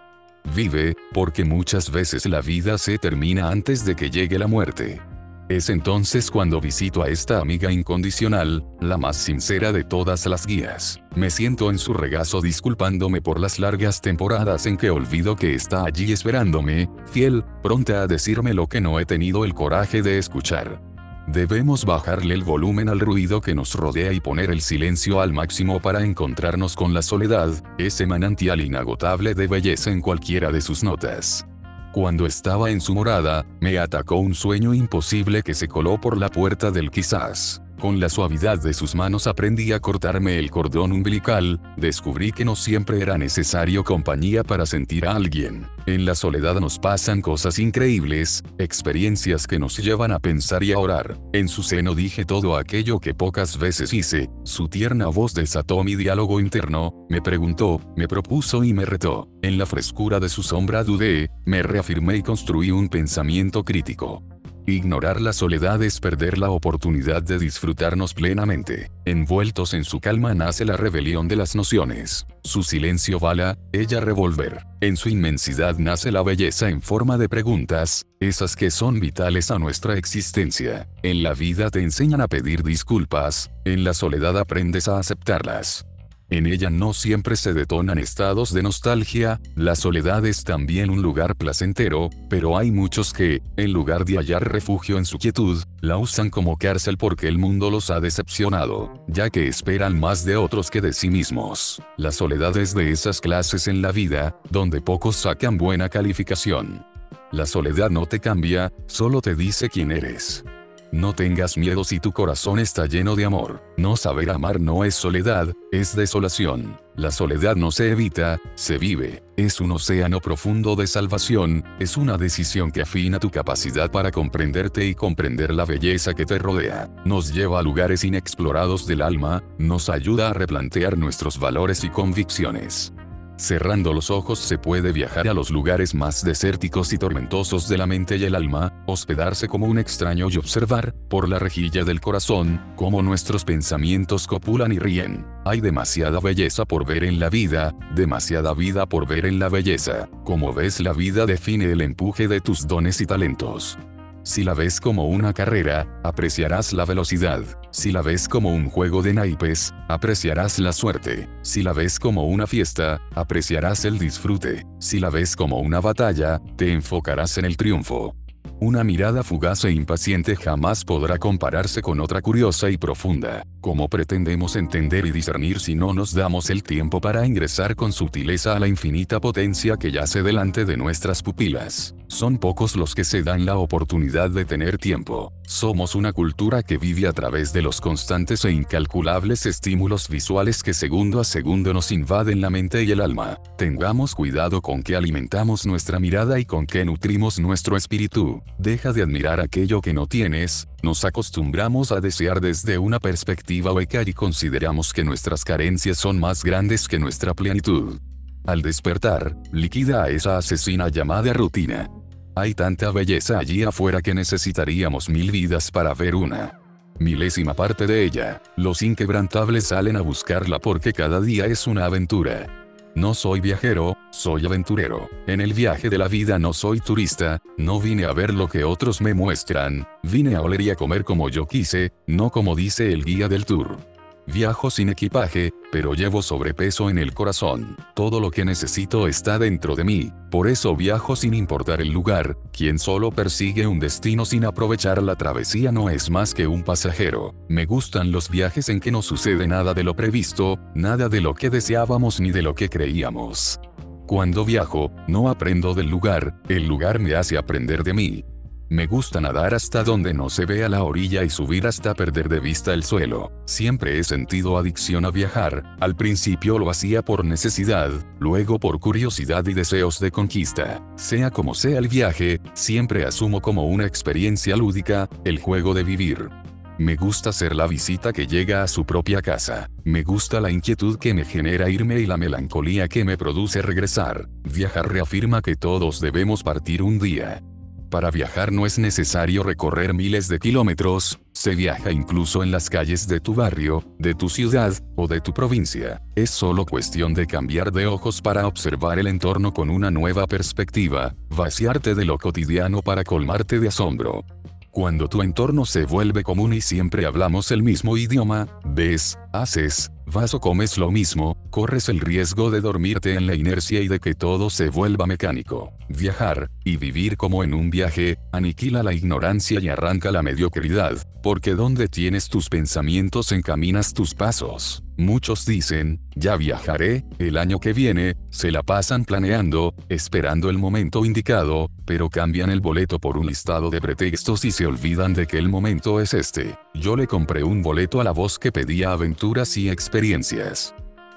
Vive, porque muchas veces la vida se termina antes de que llegue la muerte. Es entonces cuando visito a esta amiga incondicional, la más sincera de todas las guías. Me siento en su regazo disculpándome por las largas temporadas en que olvido que está allí esperándome, fiel, pronta a decirme lo que no he tenido el coraje de escuchar. Debemos bajarle el volumen al ruido que nos rodea y poner el silencio al máximo para encontrarnos con la soledad, ese manantial inagotable de belleza en cualquiera de sus notas. Cuando estaba en su morada, me atacó un sueño imposible que se coló por la puerta del quizás. Con la suavidad de sus manos aprendí a cortarme el cordón umbilical, descubrí que no siempre era necesario compañía para sentir a alguien. En la soledad nos pasan cosas increíbles, experiencias que nos llevan a pensar y a orar. En su seno dije todo aquello que pocas veces hice, su tierna voz desató mi diálogo interno, me preguntó, me propuso y me retó. En la frescura de su sombra dudé, me reafirmé y construí un pensamiento crítico. Ignorar la soledad es perder la oportunidad de disfrutarnos plenamente. Envueltos en su calma nace la rebelión de las nociones. Su silencio bala, ella revolver. En su inmensidad nace la belleza en forma de preguntas, esas que son vitales a nuestra existencia. En la vida te enseñan a pedir disculpas, en la soledad aprendes a aceptarlas. En ella no siempre se detonan estados de nostalgia, la soledad es también un lugar placentero, pero hay muchos que, en lugar de hallar refugio en su quietud, la usan como cárcel porque el mundo los ha decepcionado, ya que esperan más de otros que de sí mismos. La soledad es de esas clases en la vida, donde pocos sacan buena calificación. La soledad no te cambia, solo te dice quién eres. No tengas miedo si tu corazón está lleno de amor. No saber amar no es soledad, es desolación. La soledad no se evita, se vive. Es un océano profundo de salvación, es una decisión que afina tu capacidad para comprenderte y comprender la belleza que te rodea. Nos lleva a lugares inexplorados del alma, nos ayuda a replantear nuestros valores y convicciones. Cerrando los ojos se puede viajar a los lugares más desérticos y tormentosos de la mente y el alma, hospedarse como un extraño y observar, por la rejilla del corazón, cómo nuestros pensamientos copulan y ríen. Hay demasiada belleza por ver en la vida, demasiada vida por ver en la belleza. Como ves la vida define el empuje de tus dones y talentos. Si la ves como una carrera, apreciarás la velocidad. Si la ves como un juego de naipes, apreciarás la suerte. Si la ves como una fiesta, apreciarás el disfrute. Si la ves como una batalla, te enfocarás en el triunfo. Una mirada fugaz e impaciente jamás podrá compararse con otra curiosa y profunda. ¿Cómo pretendemos entender y discernir si no nos damos el tiempo para ingresar con sutileza a la infinita potencia que yace delante de nuestras pupilas? Son pocos los que se dan la oportunidad de tener tiempo. Somos una cultura que vive a través de los constantes e incalculables estímulos visuales que segundo a segundo nos invaden la mente y el alma. Tengamos cuidado con que alimentamos nuestra mirada y con que nutrimos nuestro espíritu. Deja de admirar aquello que no tienes, nos acostumbramos a desear desde una perspectiva hueca y consideramos que nuestras carencias son más grandes que nuestra plenitud. Al despertar, liquida a esa asesina llamada rutina. Hay tanta belleza allí afuera que necesitaríamos mil vidas para ver una. Milésima parte de ella, los inquebrantables salen a buscarla porque cada día es una aventura. No soy viajero, soy aventurero. En el viaje de la vida no soy turista, no vine a ver lo que otros me muestran, vine a oler y a comer como yo quise, no como dice el guía del tour. Viajo sin equipaje, pero llevo sobrepeso en el corazón. Todo lo que necesito está dentro de mí, por eso viajo sin importar el lugar, quien solo persigue un destino sin aprovechar la travesía no es más que un pasajero. Me gustan los viajes en que no sucede nada de lo previsto, nada de lo que deseábamos ni de lo que creíamos. Cuando viajo, no aprendo del lugar, el lugar me hace aprender de mí. Me gusta nadar hasta donde no se vea la orilla y subir hasta perder de vista el suelo. Siempre he sentido adicción a viajar, al principio lo hacía por necesidad, luego por curiosidad y deseos de conquista. Sea como sea el viaje, siempre asumo como una experiencia lúdica, el juego de vivir. Me gusta ser la visita que llega a su propia casa. Me gusta la inquietud que me genera irme y la melancolía que me produce regresar. Viajar reafirma que todos debemos partir un día. Para viajar no es necesario recorrer miles de kilómetros, se viaja incluso en las calles de tu barrio, de tu ciudad, o de tu provincia. Es solo cuestión de cambiar de ojos para observar el entorno con una nueva perspectiva, vaciarte de lo cotidiano para colmarte de asombro. Cuando tu entorno se vuelve común y siempre hablamos el mismo idioma, ves, haces, vas o comes lo mismo, corres el riesgo de dormirte en la inercia y de que todo se vuelva mecánico. Viajar, y vivir como en un viaje, aniquila la ignorancia y arranca la mediocridad, porque donde tienes tus pensamientos encaminas tus pasos. Muchos dicen, ya viajaré, el año que viene, se la pasan planeando, esperando el momento indicado, pero cambian el boleto por un listado de pretextos y se olvidan de que el momento es este. Yo le compré un boleto a la voz que pedía aventuras y experiencias.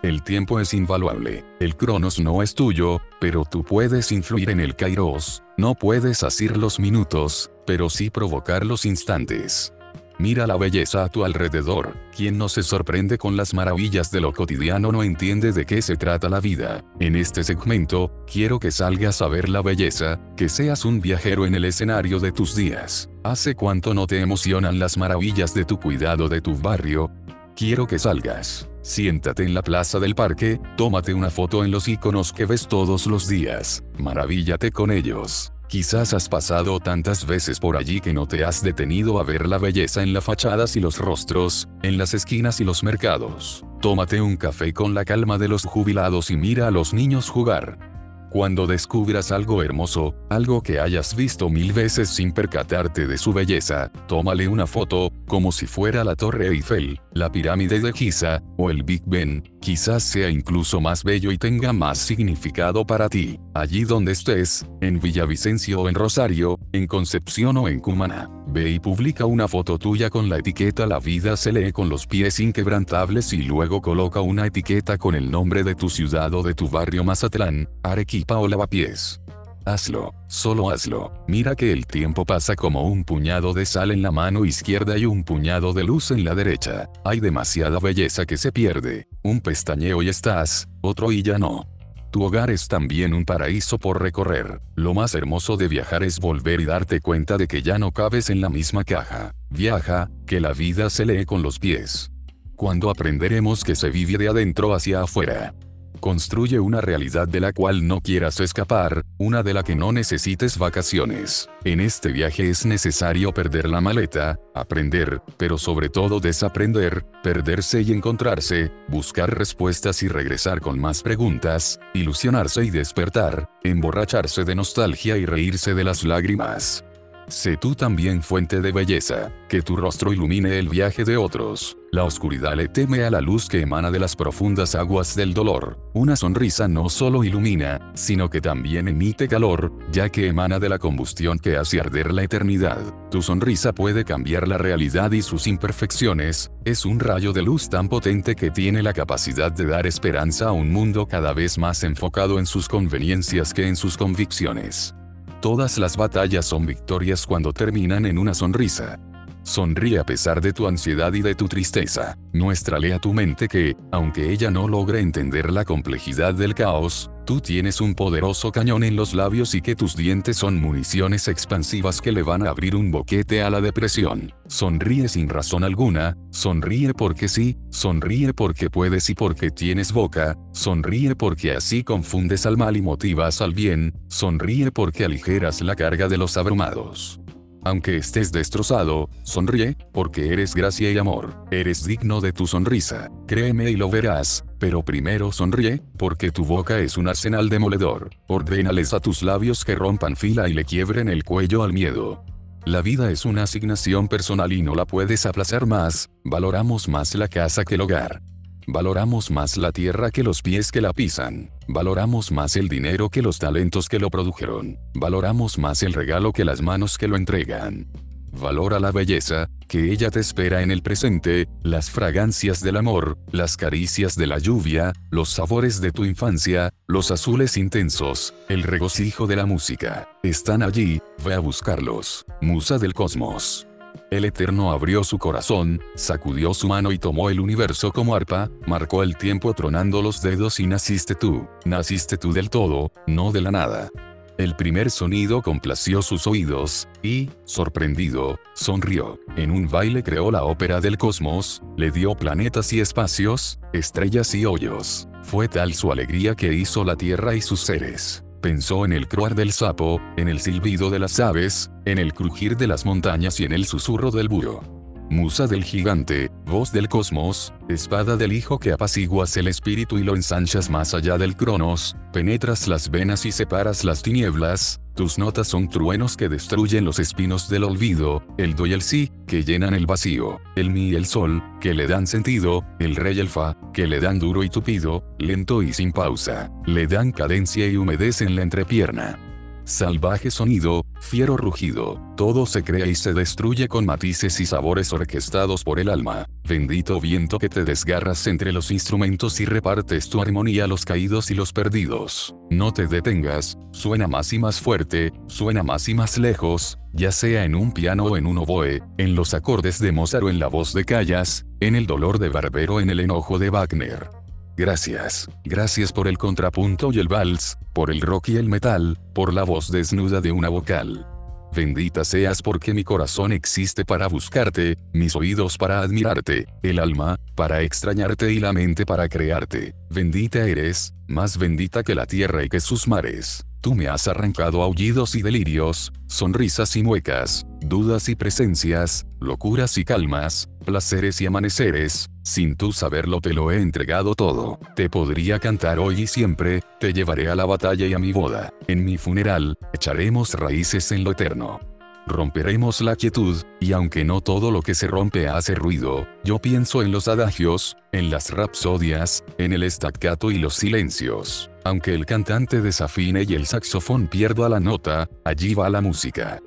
El tiempo es invaluable, el cronos no es tuyo, pero tú puedes influir en el kairos, no puedes asir los minutos, pero sí provocar los instantes. Mira la belleza a tu alrededor, quien no se sorprende con las maravillas de lo cotidiano no entiende de qué se trata la vida. En este segmento, quiero que salgas a ver la belleza, que seas un viajero en el escenario de tus días. ¿Hace cuánto no te emocionan las maravillas de tu cuidado de tu barrio? Quiero que salgas. Siéntate en la plaza del parque, tómate una foto en los iconos que ves todos los días, maravíllate con ellos. Quizás has pasado tantas veces por allí que no te has detenido a ver la belleza en las fachadas y los rostros, en las esquinas y los mercados. Tómate un café con la calma de los jubilados y mira a los niños jugar. Cuando descubras algo hermoso, algo que hayas visto mil veces sin percatarte de su belleza, tómale una foto, como si fuera la Torre Eiffel, la pirámide de Giza, o el Big Ben, quizás sea incluso más bello y tenga más significado para ti, allí donde estés, en Villavicencio o en Rosario, en Concepción o en Cumaná. Ve y publica una foto tuya con la etiqueta La vida se lee con los pies inquebrantables y luego coloca una etiqueta con el nombre de tu ciudad o de tu barrio Mazatlán, Arequipa o Lavapiés. Hazlo, solo hazlo. Mira que el tiempo pasa como un puñado de sal en la mano izquierda y un puñado de luz en la derecha. Hay demasiada belleza que se pierde. Un pestañeo y estás, otro y ya no. Tu hogar es también un paraíso por recorrer. Lo más hermoso de viajar es volver y darte cuenta de que ya no cabes en la misma caja. Viaja, que la vida se lee con los pies. Cuando aprenderemos que se vive de adentro hacia afuera. Construye una realidad de la cual no quieras escapar, una de la que no necesites vacaciones. En este viaje es necesario perder la maleta, aprender, pero sobre todo desaprender, perderse y encontrarse, buscar respuestas y regresar con más preguntas, ilusionarse y despertar, emborracharse de nostalgia y reírse de las lágrimas. Sé tú también fuente de belleza, que tu rostro ilumine el viaje de otros. La oscuridad le teme a la luz que emana de las profundas aguas del dolor. Una sonrisa no solo ilumina, sino que también emite calor, ya que emana de la combustión que hace arder la eternidad. Tu sonrisa puede cambiar la realidad y sus imperfecciones, es un rayo de luz tan potente que tiene la capacidad de dar esperanza a un mundo cada vez más enfocado en sus conveniencias que en sus convicciones. Todas las batallas son victorias cuando terminan en una sonrisa. Sonríe a pesar de tu ansiedad y de tu tristeza. Muéstrale a tu mente que, aunque ella no logre entender la complejidad del caos, tú tienes un poderoso cañón en los labios y que tus dientes son municiones expansivas que le van a abrir un boquete a la depresión. Sonríe sin razón alguna, sonríe porque sí, sonríe porque puedes y porque tienes boca, sonríe porque así confundes al mal y motivas al bien, sonríe porque aligeras la carga de los abrumados. Aunque estés destrozado, sonríe, porque eres gracia y amor, eres digno de tu sonrisa, créeme y lo verás, pero primero sonríe, porque tu boca es un arsenal demoledor, ordénales a tus labios que rompan fila y le quiebren el cuello al miedo. La vida es una asignación personal y no la puedes aplazar más, valoramos más la casa que el hogar. Valoramos más la tierra que los pies que la pisan. Valoramos más el dinero que los talentos que lo produjeron. Valoramos más el regalo que las manos que lo entregan. Valora la belleza, que ella te espera en el presente, las fragancias del amor, las caricias de la lluvia, los sabores de tu infancia, los azules intensos, el regocijo de la música. Están allí, ve a buscarlos. Musa del cosmos. El Eterno abrió su corazón, sacudió su mano y tomó el universo como arpa, marcó el tiempo tronando los dedos y naciste tú, naciste tú del todo, no de la nada. El primer sonido complació sus oídos, y, sorprendido, sonrió. En un baile creó la ópera del cosmos, le dio planetas y espacios, estrellas y hoyos. Fue tal su alegría que hizo la tierra y sus seres. Pensó en el croar del sapo, en el silbido de las aves, en el crujir de las montañas y en el susurro del búho. Musa del gigante, voz del cosmos, espada del hijo que apaciguas el espíritu y lo ensanchas más allá del cronos, penetras las venas y separas las tinieblas, tus notas son truenos que destruyen los espinos del olvido, el do y el si, que llenan el vacío, el mi y el sol, que le dan sentido, el re y el fa, que le dan duro y tupido, lento y sin pausa, le dan cadencia y humedecen la entrepierna. Salvaje sonido, fiero rugido, todo se crea y se destruye con matices y sabores orquestados por el alma. Bendito viento que te desgarras entre los instrumentos y repartes tu armonía a los caídos y los perdidos. No te detengas, suena más y más fuerte, suena más y más lejos, ya sea en un piano o en un oboe, en los acordes de Mozart o en la voz de Callas, en el dolor de Barbero en el enojo de Wagner. Gracias, gracias por el contrapunto y el vals, por el rock y el metal, por la voz desnuda de una vocal. Bendita seas porque mi corazón existe para buscarte, mis oídos para admirarte, el alma, para extrañarte y la mente para crearte. Bendita eres, más bendita que la tierra y que sus mares. Tú me has arrancado aullidos y delirios, sonrisas y muecas, dudas y presencias, locuras y calmas, placeres y amaneceres, sin tú saberlo te lo he entregado todo. Te podría cantar hoy y siempre, te llevaré a la batalla y a mi boda. En mi funeral, echaremos raíces en lo eterno. Romperemos la quietud, y aunque no todo lo que se rompe hace ruido, yo pienso en los adagios, en las rapsodias, en el staccato y los silencios. Aunque el cantante desafine y el saxofón pierda la nota, allí va la música.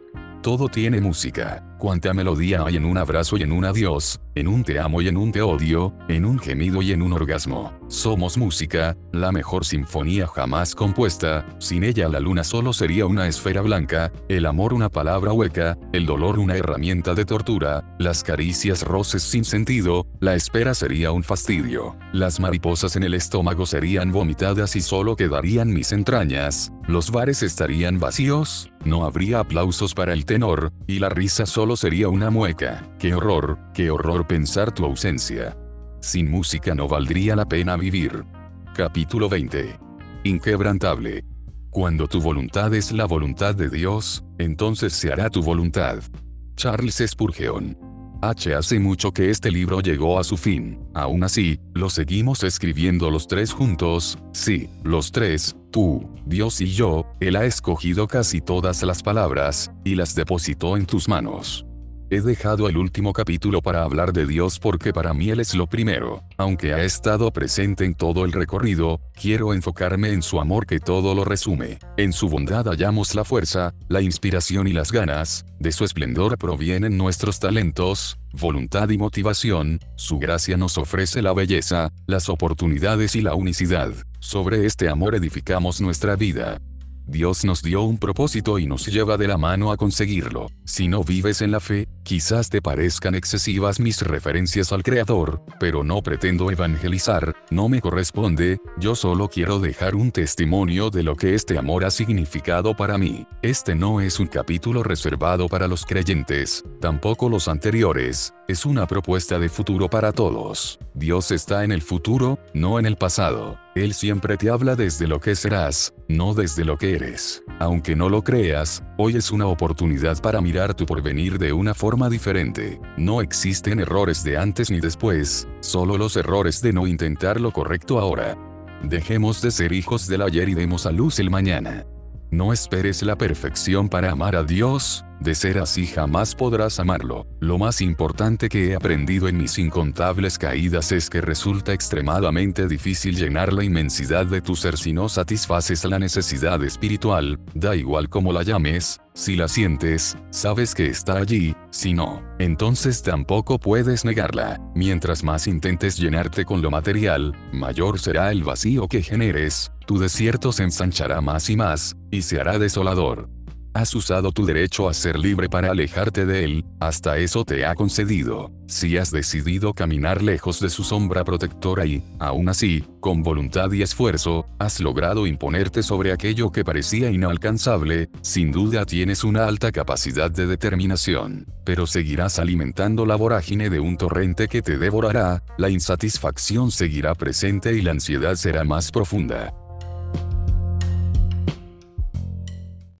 Todo tiene música. Cuánta melodía hay en un abrazo y en un adiós, en un te amo y en un te odio, en un gemido y en un orgasmo. Somos música, la mejor sinfonía jamás compuesta, sin ella la luna solo sería una esfera blanca, el amor una palabra hueca, el dolor una herramienta de tortura, las caricias roces sin sentido, la espera sería un fastidio, las mariposas en el estómago serían vomitadas y solo quedarían mis entrañas, los bares estarían vacíos, no habría aplausos para el tenor, y la risa solo sería una mueca. Qué horror, qué horror pensar tu ausencia. Sin música no valdría la pena vivir. Capítulo 20. Inquebrantable. Cuando tu voluntad es la voluntad de Dios, entonces se hará tu voluntad. Charles Spurgeon. H. Hace mucho que este libro llegó a su fin. Aún así, lo seguimos escribiendo los tres juntos, sí, los tres, tú, Dios y yo, Él ha escogido casi todas las palabras, y las depositó en tus manos. He dejado el último capítulo para hablar de Dios porque para mí Él es lo primero. Aunque ha estado presente en todo el recorrido, quiero enfocarme en su amor que todo lo resume. En su bondad hallamos la fuerza, la inspiración y las ganas, de su esplendor provienen nuestros talentos, voluntad y motivación, su gracia nos ofrece la belleza, las oportunidades y la unicidad. Sobre este amor edificamos nuestra vida. Dios nos dio un propósito y nos lleva de la mano a conseguirlo. Si no vives en la fe, quizás te parezcan excesivas mis referencias al Creador, pero no pretendo evangelizar, no me corresponde, yo solo quiero dejar un testimonio de lo que este amor ha significado para mí. Este no es un capítulo reservado para los creyentes, tampoco los anteriores, es una propuesta de futuro para todos. Dios está en el futuro, no en el pasado. Él siempre te habla desde lo que serás, no desde lo que eres. Aunque no lo creas, hoy es una oportunidad para mirar tu porvenir de una forma diferente. No existen errores de antes ni después, solo los errores de no intentar lo correcto ahora. Dejemos de ser hijos del ayer y demos a luz el mañana. No esperes la perfección para amar a Dios, de ser así jamás podrás amarlo. Lo más importante que he aprendido en mis incontables caídas es que resulta extremadamente difícil llenar la inmensidad de tu ser si no satisfaces la necesidad espiritual, da igual como la llames, si la sientes, sabes que está allí, si no, entonces tampoco puedes negarla. Mientras más intentes llenarte con lo material, mayor será el vacío que generes, tu desierto se ensanchará más y más, y se hará desolador. Has usado tu derecho a ser libre para alejarte de él, hasta eso te ha concedido. Si has decidido caminar lejos de su sombra protectora y, aún así, con voluntad y esfuerzo, has logrado imponerte sobre aquello que parecía inalcanzable, sin duda tienes una alta capacidad de determinación. Pero seguirás alimentando la vorágine de un torrente que te devorará, la insatisfacción seguirá presente y la ansiedad será más profunda.